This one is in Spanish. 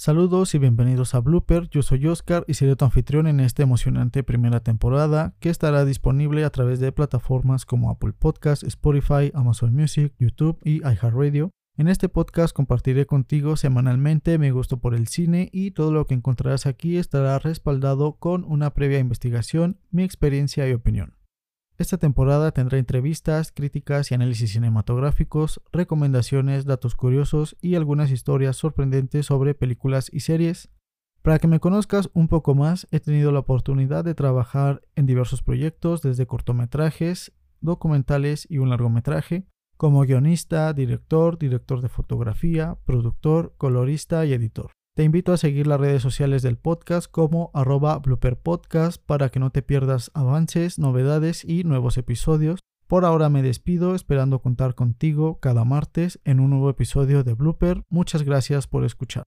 Saludos y bienvenidos a Blooper, yo soy Oscar y seré tu anfitrión en esta emocionante primera temporada que estará disponible a través de plataformas como Apple Podcast, Spotify, Amazon Music, YouTube y iHeartRadio. En este podcast compartiré contigo semanalmente mi gusto por el cine y todo lo que encontrarás aquí estará respaldado con una previa investigación, mi experiencia y opinión. Esta temporada tendrá entrevistas, críticas y análisis cinematográficos, recomendaciones, datos curiosos y algunas historias sorprendentes sobre películas y series. Para que me conozcas un poco más, he tenido la oportunidad de trabajar en diversos proyectos, desde cortometrajes, documentales y un largometraje, como guionista, director, director de fotografía, productor, colorista y editor. Te invito a seguir las redes sociales del podcast como arroba blooperpodcast para que no te pierdas avances, novedades y nuevos episodios. Por ahora me despido esperando contar contigo cada martes en un nuevo episodio de Blooper. Muchas gracias por escuchar.